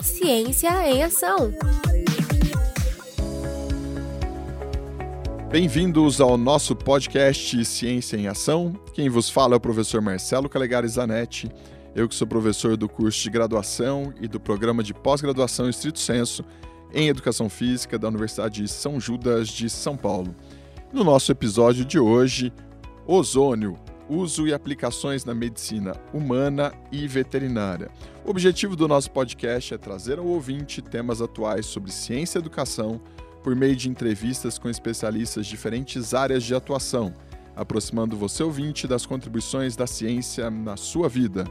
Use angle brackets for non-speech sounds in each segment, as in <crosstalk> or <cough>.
Ciência em Ação. Bem-vindos ao nosso podcast Ciência em Ação. Quem vos fala é o professor Marcelo Calegari Zanetti. Eu que sou professor do curso de graduação e do programa de pós-graduação Estrito Senso em Educação Física da Universidade de São Judas de São Paulo. No nosso episódio de hoje, ozônio, uso e aplicações na medicina humana e veterinária. O objetivo do nosso podcast é trazer ao ouvinte temas atuais sobre ciência e educação por meio de entrevistas com especialistas de diferentes áreas de atuação, aproximando você ouvinte das contribuições da ciência na sua vida.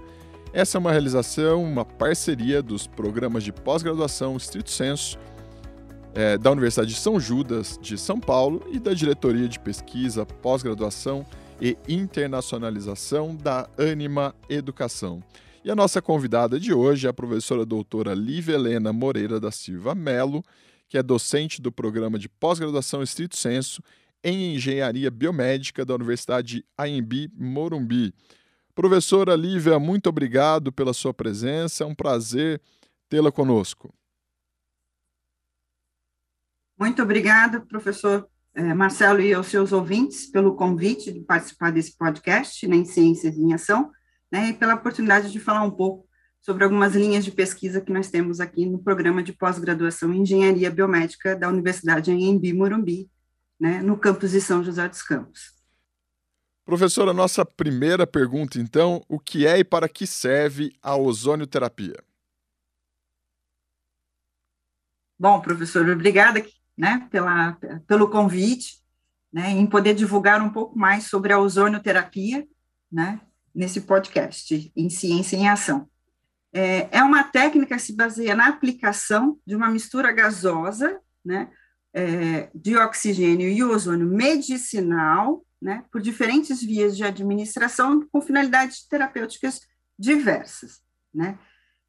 Essa é uma realização, uma parceria dos programas de pós-graduação Estrito Senso, é, da Universidade de São Judas de São Paulo e da Diretoria de Pesquisa, Pós-Graduação e Internacionalização da Anima Educação. E a nossa convidada de hoje é a professora doutora Lívia Helena Moreira da Silva Melo, que é docente do programa de pós-graduação Estrito Senso em Engenharia Biomédica da Universidade AMB Morumbi. Professora Lívia, muito obrigado pela sua presença, é um prazer tê-la conosco. Muito obrigada, professor é, Marcelo e aos seus ouvintes pelo convite de participar desse podcast né, em Ciências em Ação, né, e pela oportunidade de falar um pouco sobre algumas linhas de pesquisa que nós temos aqui no programa de pós-graduação em Engenharia Biomédica da Universidade Embi Morumbi, né, no campus de São José dos Campos. Professora, nossa primeira pergunta, então, o que é e para que serve a ozonioterapia? Bom, professor, obrigada né, pela, pelo convite, né, em poder divulgar um pouco mais sobre a ozonioterapia, né, nesse podcast, em Ciência em Ação. É, é uma técnica que se baseia na aplicação de uma mistura gasosa, né, é, de oxigênio e ozônio medicinal, né, por diferentes vias de administração com finalidades terapêuticas diversas, né,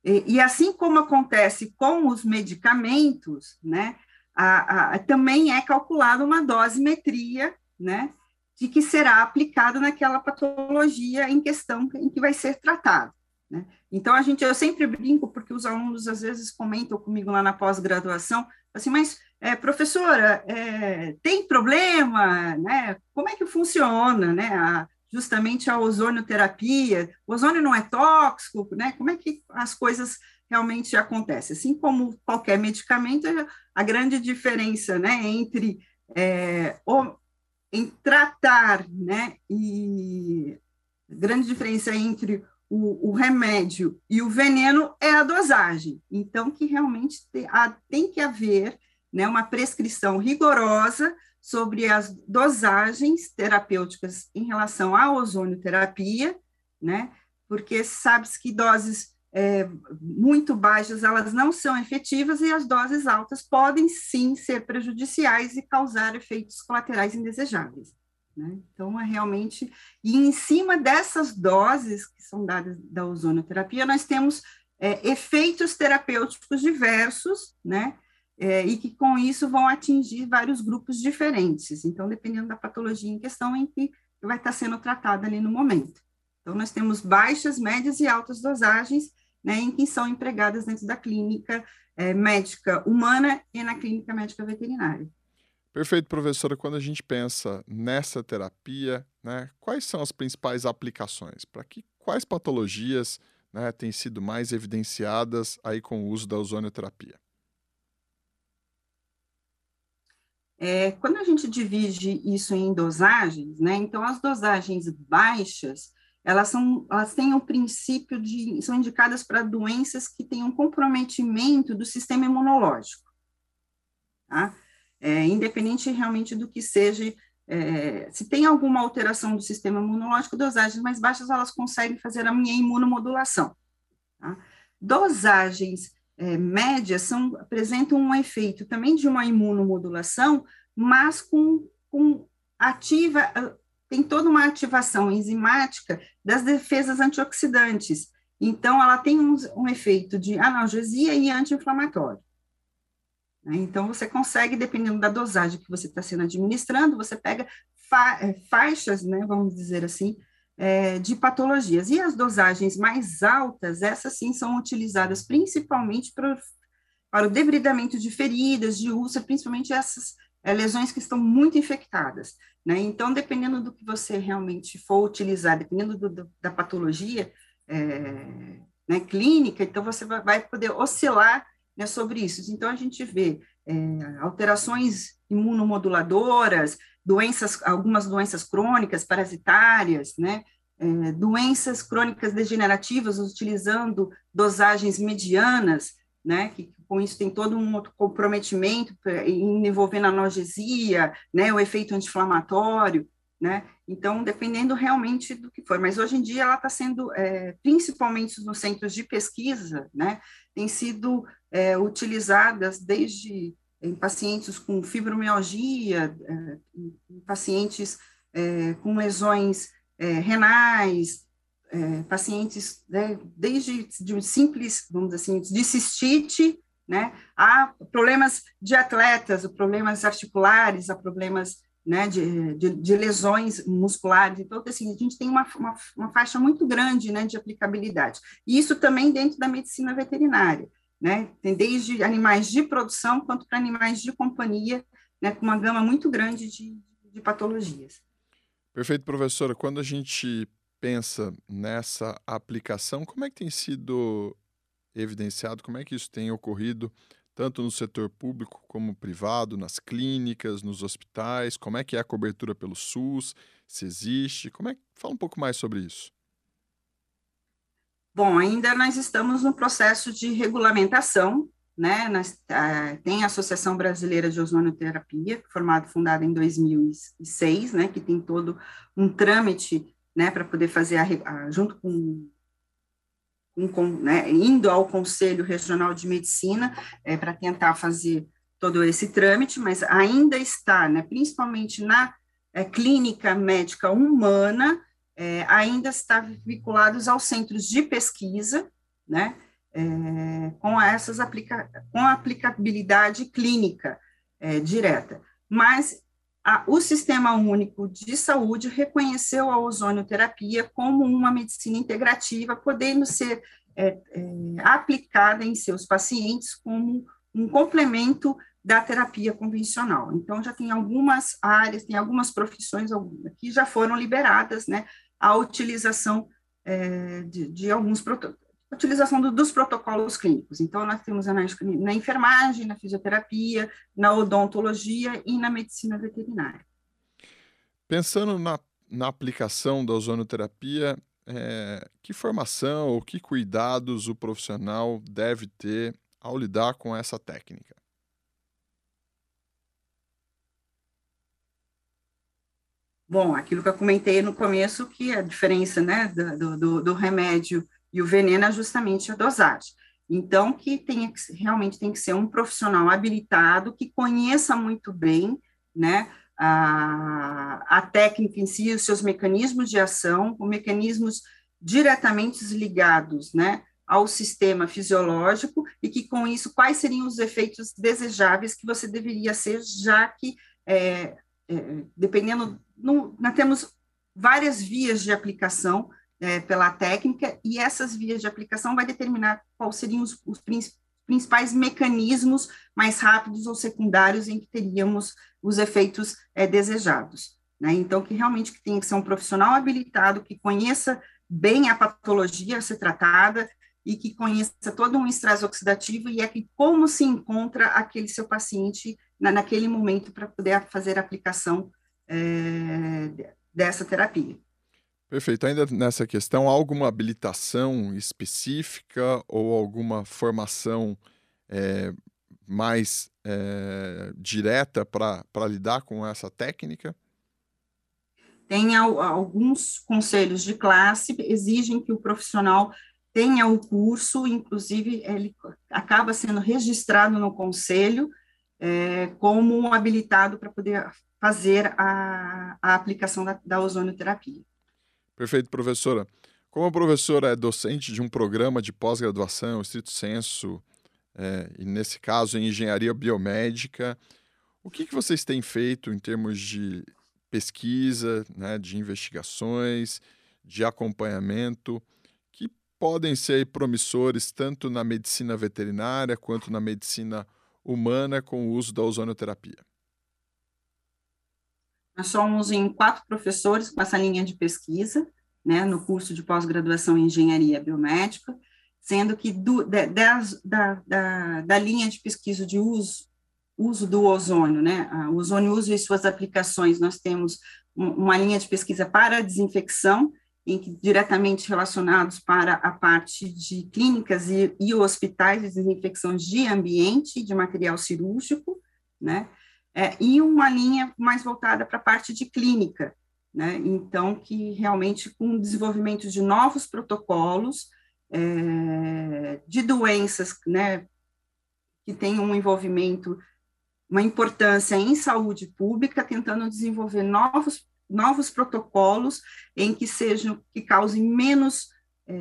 e, e assim como acontece com os medicamentos, né, a, a, também é calculada uma dosimetria, né, de que será aplicada naquela patologia em questão em que vai ser tratado. Né? Então, a gente, eu sempre brinco, porque os alunos às vezes comentam comigo lá na pós-graduação, assim, mas, é, professora, é, tem problema, né? Como é que funciona, né? A, justamente a ozonioterapia, o ozônio não é tóxico, né? Como é que as coisas realmente acontece. Assim como qualquer medicamento, a grande diferença né, entre é, o, em tratar, né, e a grande diferença entre o, o, remédio e o veneno é a dosagem. Então, que realmente te, a, tem que haver né, uma prescrição rigorosa sobre as dosagens terapêuticas em relação à ozonioterapia, né, porque sabe-se que doses é, muito baixas, elas não são efetivas e as doses altas podem sim ser prejudiciais e causar efeitos colaterais indesejáveis. Né? Então, é realmente. E em cima dessas doses que são dadas da ozonoterapia, nós temos é, efeitos terapêuticos diversos, né? É, e que com isso vão atingir vários grupos diferentes. Então, dependendo da patologia em questão em que vai estar sendo tratada ali no momento. Então, nós temos baixas, médias e altas dosagens né, em que são empregadas dentro da clínica é, médica humana e na clínica médica veterinária. Perfeito, professora. Quando a gente pensa nessa terapia, né, quais são as principais aplicações? Para que quais patologias né, têm sido mais evidenciadas aí com o uso da ozonioterapia? É, quando a gente divide isso em dosagens, né, então as dosagens baixas elas, são, elas têm o princípio de, são indicadas para doenças que têm um comprometimento do sistema imunológico, tá? É, independente realmente do que seja, é, se tem alguma alteração do sistema imunológico, dosagens mais baixas, elas conseguem fazer a minha imunomodulação, tá? Dosagens é, médias são, apresentam um efeito também de uma imunomodulação, mas com, com ativa, tem toda uma ativação enzimática das defesas antioxidantes. Então, ela tem um, um efeito de analgesia e anti-inflamatório. Né? Então, você consegue, dependendo da dosagem que você está sendo administrando, você pega fa é, faixas, né, vamos dizer assim, é, de patologias. E as dosagens mais altas, essas sim são utilizadas principalmente para, para o debridamento de feridas, de úlcera, principalmente essas é, lesões que estão muito infectadas. Né? Então, dependendo do que você realmente for utilizar, dependendo do, do, da patologia é, né, clínica, então você vai, poder oscilar né, sobre isso. Então, a gente vê é, alterações imunomoduladoras, doenças, algumas doenças crônicas, parasitárias, né, é, doenças crônicas degenerativas, utilizando dosagens medianas, né, que com isso tem todo um outro comprometimento envolvendo analgesia, né, o efeito anti-inflamatório, né, então, dependendo realmente do que for, mas hoje em dia ela está sendo, é, principalmente nos centros de pesquisa, né, tem sido é, utilizadas desde em pacientes com fibromialgia, é, em pacientes é, com lesões é, renais, é, pacientes né, desde de simples, vamos dizer assim, de cistite, né, a problemas de atletas, problemas articulares, a problemas né, de, de, de, lesões musculares, então, assim, a gente tem uma, uma, uma, faixa muito grande, né, de aplicabilidade. E isso também dentro da medicina veterinária, né, tem desde animais de produção quanto para animais de companhia, né, com uma gama muito grande de, de patologias. Perfeito, professora. Quando a gente pensa nessa aplicação, como é que tem sido evidenciado, como é que isso tem ocorrido tanto no setor público como privado, nas clínicas, nos hospitais? Como é que é a cobertura pelo SUS? Se existe? Como é? Fala um pouco mais sobre isso. Bom, ainda nós estamos no processo de regulamentação, né? Nós, uh, tem a Associação Brasileira de Ozonoterapia, formada, fundada em 2006, né? Que tem todo um trâmite, né? Para poder fazer a, a, junto com um, né, indo ao Conselho Regional de Medicina é, para tentar fazer todo esse trâmite, mas ainda está, né, principalmente na é, clínica médica humana, é, ainda está vinculados aos centros de pesquisa, né, é, com essas aplica com aplicabilidade clínica é, direta. Mas a, o Sistema Único de Saúde reconheceu a ozonioterapia como uma medicina integrativa, podendo ser é, é, aplicada em seus pacientes como um complemento da terapia convencional. Então, já tem algumas áreas, tem algumas profissões que já foram liberadas, né, a utilização é, de, de, alguns utilização do, dos protocolos clínicos. Então, nós temos na, na enfermagem, na fisioterapia, na odontologia e na medicina veterinária. Pensando na, na aplicação da ozonoterapia, é, que formação ou que cuidados o profissional deve ter ao lidar com essa técnica? Bom, aquilo que eu comentei no começo, que a diferença né, do, do, do remédio e o veneno é justamente a dosagem. Então, que tem, realmente tem que ser um profissional habilitado, que conheça muito bem, né, a, a técnica em si, os seus mecanismos de ação, com mecanismos diretamente ligados, né, ao sistema fisiológico e que com isso quais seriam os efeitos desejáveis que você deveria ser, já que é, é, dependendo, no, nós temos várias vias de aplicação é, pela técnica, e essas vias de aplicação vai determinar quais seriam os, os principais mecanismos mais rápidos ou secundários em que teríamos os efeitos é, desejados. Né? Então, que realmente que tem que ser um profissional habilitado, que conheça bem a patologia a ser tratada e que conheça todo um estresse oxidativo e é que como se encontra aquele seu paciente na, naquele momento para poder fazer a aplicação é, dessa terapia. Perfeito. Ainda nessa questão, há alguma habilitação específica ou alguma formação é, mais é, direta para lidar com essa técnica? Tem alguns conselhos de classe exigem que o profissional tenha o curso, inclusive ele acaba sendo registrado no conselho é, como habilitado para poder fazer a, a aplicação da, da ozonioterapia. Perfeito, professora. Como a professora é docente de um programa de pós-graduação, estrito senso, é, e nesse caso em engenharia biomédica, o que, que vocês têm feito em termos de pesquisa, né, de investigações, de acompanhamento que podem ser promissores tanto na medicina veterinária quanto na medicina humana com o uso da ozonoterapia? Nós somos em quatro professores com essa linha de pesquisa, né, no curso de pós-graduação em engenharia biomédica, sendo que do, de, da, da, da, linha de pesquisa de uso, uso do ozônio, né, o ozônio uso e suas aplicações, nós temos uma linha de pesquisa para desinfecção, em que, diretamente relacionados para a parte de clínicas e, e hospitais de desinfecção de ambiente, de material cirúrgico, né, é, e uma linha mais voltada para a parte de clínica, né? Então, que realmente com o desenvolvimento de novos protocolos é, de doenças, né, que têm um envolvimento, uma importância em saúde pública, tentando desenvolver novos novos protocolos em que sejam que causem menos é,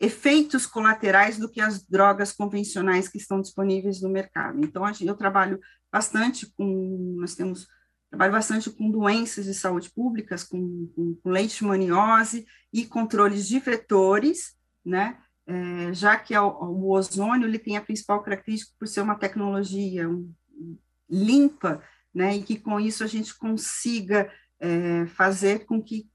efeitos colaterais do que as drogas convencionais que estão disponíveis no mercado. Então, eu trabalho bastante com, nós temos, trabalho bastante com doenças de saúde públicas, com, com, com leishmaniose e controles de vetores, né, é, já que o, o, ozônio ele tem a principal característica por ser uma tecnologia um, limpa, né, e que com isso a gente consiga é, fazer com que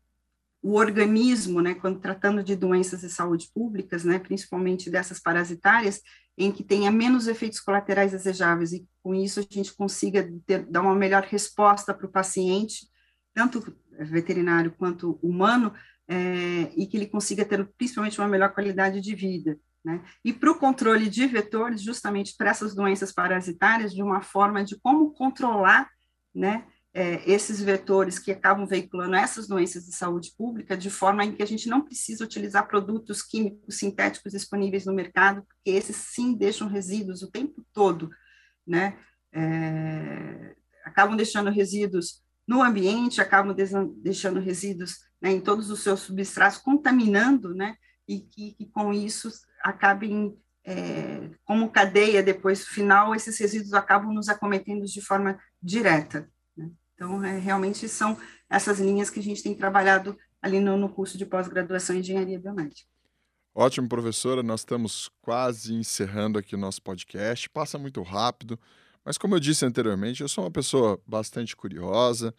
o organismo, né, quando tratando de doenças de saúde públicas, né, principalmente dessas parasitárias, em que tenha menos efeitos colaterais desejáveis e com isso a gente consiga ter, dar uma melhor resposta para o paciente, tanto veterinário quanto humano, é, e que ele consiga ter principalmente uma melhor qualidade de vida. Né? E para o controle de vetores, justamente para essas doenças parasitárias, de uma forma de como controlar né, é, esses vetores que acabam veiculando essas doenças de saúde pública, de forma em que a gente não precisa utilizar produtos químicos sintéticos disponíveis no mercado, porque esses sim deixam resíduos o tempo todo, né? É, acabam deixando resíduos no ambiente, acabam deixando resíduos né, em todos os seus substratos, contaminando, né? E que, que com isso acabem é, como cadeia depois final, esses resíduos acabam nos acometendo de forma direta. Então, é, realmente são essas linhas que a gente tem trabalhado ali no, no curso de pós-graduação em Engenharia Biomédica. Ótimo, professora. Nós estamos quase encerrando aqui o nosso podcast. Passa muito rápido, mas como eu disse anteriormente, eu sou uma pessoa bastante curiosa,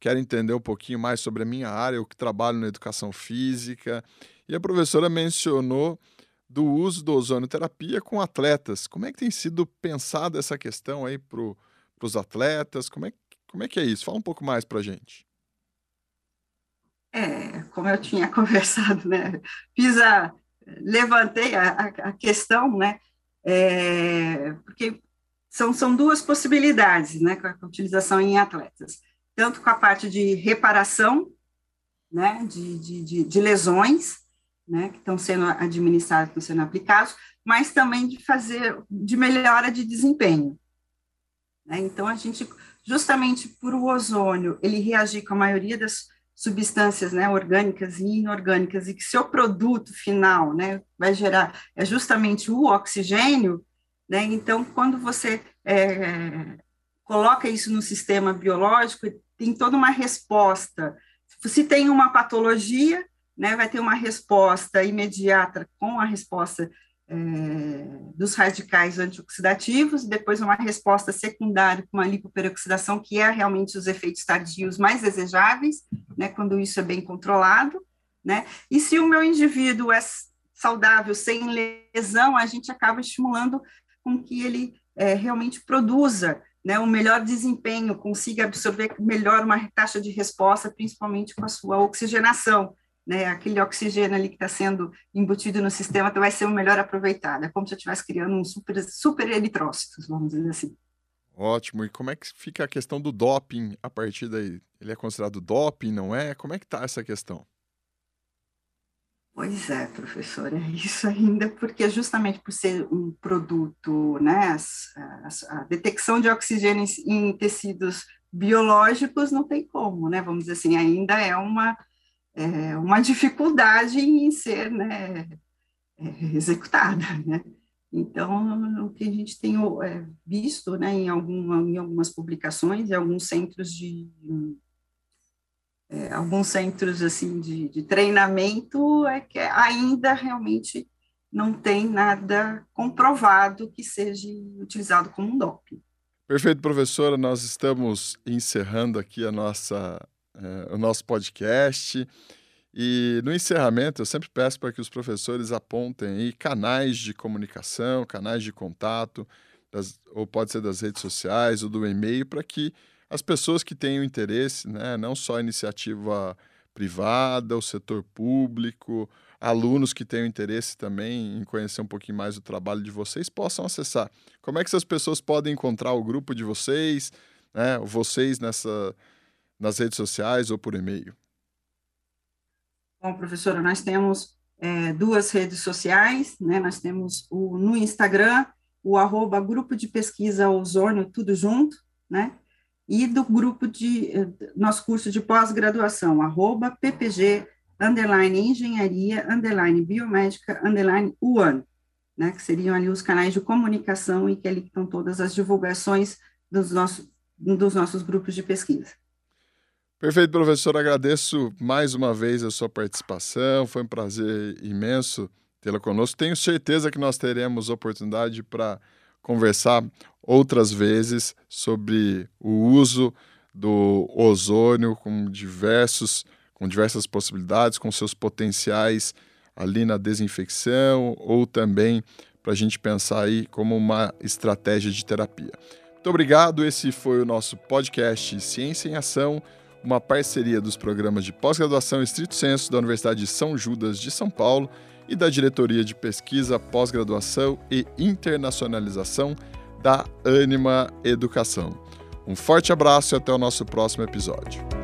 quero entender um pouquinho mais sobre a minha área, eu que trabalho na educação física, e a professora mencionou do uso do ozonoterapia com atletas. Como é que tem sido pensada essa questão aí para os atletas? Como é, como é que é isso? Fala um pouco mais para a gente. É, como eu tinha <laughs> conversado, né? Fiz a, levantei a, a questão, né? É, porque são, são duas possibilidades, né? Com a utilização em atletas, tanto com a parte de reparação, né? De, de, de, de lesões, né? Que estão sendo administrados, estão sendo aplicados, mas também de fazer de melhora de desempenho. Né? Então a gente justamente por o ozônio ele reagir com a maioria das substâncias né, orgânicas e inorgânicas e que seu produto final né, vai gerar é justamente o oxigênio, né, então quando você é, coloca isso no sistema biológico, tem toda uma resposta. Se tem uma patologia, né, vai ter uma resposta imediata com a resposta é, dos radicais antioxidativos, depois uma resposta secundária com uma lipoperoxidação, que é realmente os efeitos tardios mais desejáveis, né, quando isso é bem controlado, né, e se o meu indivíduo é saudável, sem lesão, a gente acaba estimulando com que ele é, realmente produza né, um melhor desempenho, consiga absorver melhor uma taxa de resposta, principalmente com a sua oxigenação, né, aquele oxigênio ali que está sendo embutido no sistema vai ser o melhor aproveitado. É como se eu estivesse criando um super, super eritrócitos, vamos dizer assim. Ótimo. E como é que fica a questão do doping a partir daí? Ele é considerado doping, não é? Como é que está essa questão? Pois é, professor, é isso ainda, porque justamente por ser um produto, né, a, a detecção de oxigênio em, em tecidos biológicos não tem como, né, vamos dizer assim, ainda é uma, é, uma dificuldade em ser né, é, executada, né? Então, o que a gente tem é, visto né, em, alguma, em algumas publicações, em alguns centros de é, alguns centros assim de, de, treinamento é que ainda realmente não tem nada comprovado que seja utilizado como um doping. Perfeito, professora. Nós estamos encerrando aqui a nossa, é, o nosso podcast. E no encerramento, eu sempre peço para que os professores apontem aí canais de comunicação, canais de contato, das, ou pode ser das redes sociais ou do e-mail, para que as pessoas que tenham interesse, né, não só iniciativa privada, o setor público, alunos que tenham interesse também em conhecer um pouquinho mais o trabalho de vocês, possam acessar. Como é que essas pessoas podem encontrar o grupo de vocês, né, vocês nessa, nas redes sociais ou por e-mail? Bom, professora, nós temos é, duas redes sociais, né? Nós temos o, no Instagram, o arroba grupo de pesquisa ozônio, tudo junto, né? E do grupo de, nosso curso de pós-graduação, arroba ppg, underline engenharia, underline biomédica, underline UAN, né? Que seriam ali os canais de comunicação e que ali estão todas as divulgações dos nossos, dos nossos grupos de pesquisa. Perfeito, professor. Agradeço mais uma vez a sua participação. Foi um prazer imenso tê-la conosco. Tenho certeza que nós teremos oportunidade para conversar outras vezes sobre o uso do ozônio com diversos com diversas possibilidades, com seus potenciais ali na desinfecção ou também para a gente pensar aí como uma estratégia de terapia. Muito obrigado. Esse foi o nosso podcast Ciência em Ação uma parceria dos programas de pós-graduação Estrito Senso da Universidade de São Judas de São Paulo e da Diretoria de Pesquisa, Pós-Graduação e Internacionalização da Anima Educação. Um forte abraço e até o nosso próximo episódio.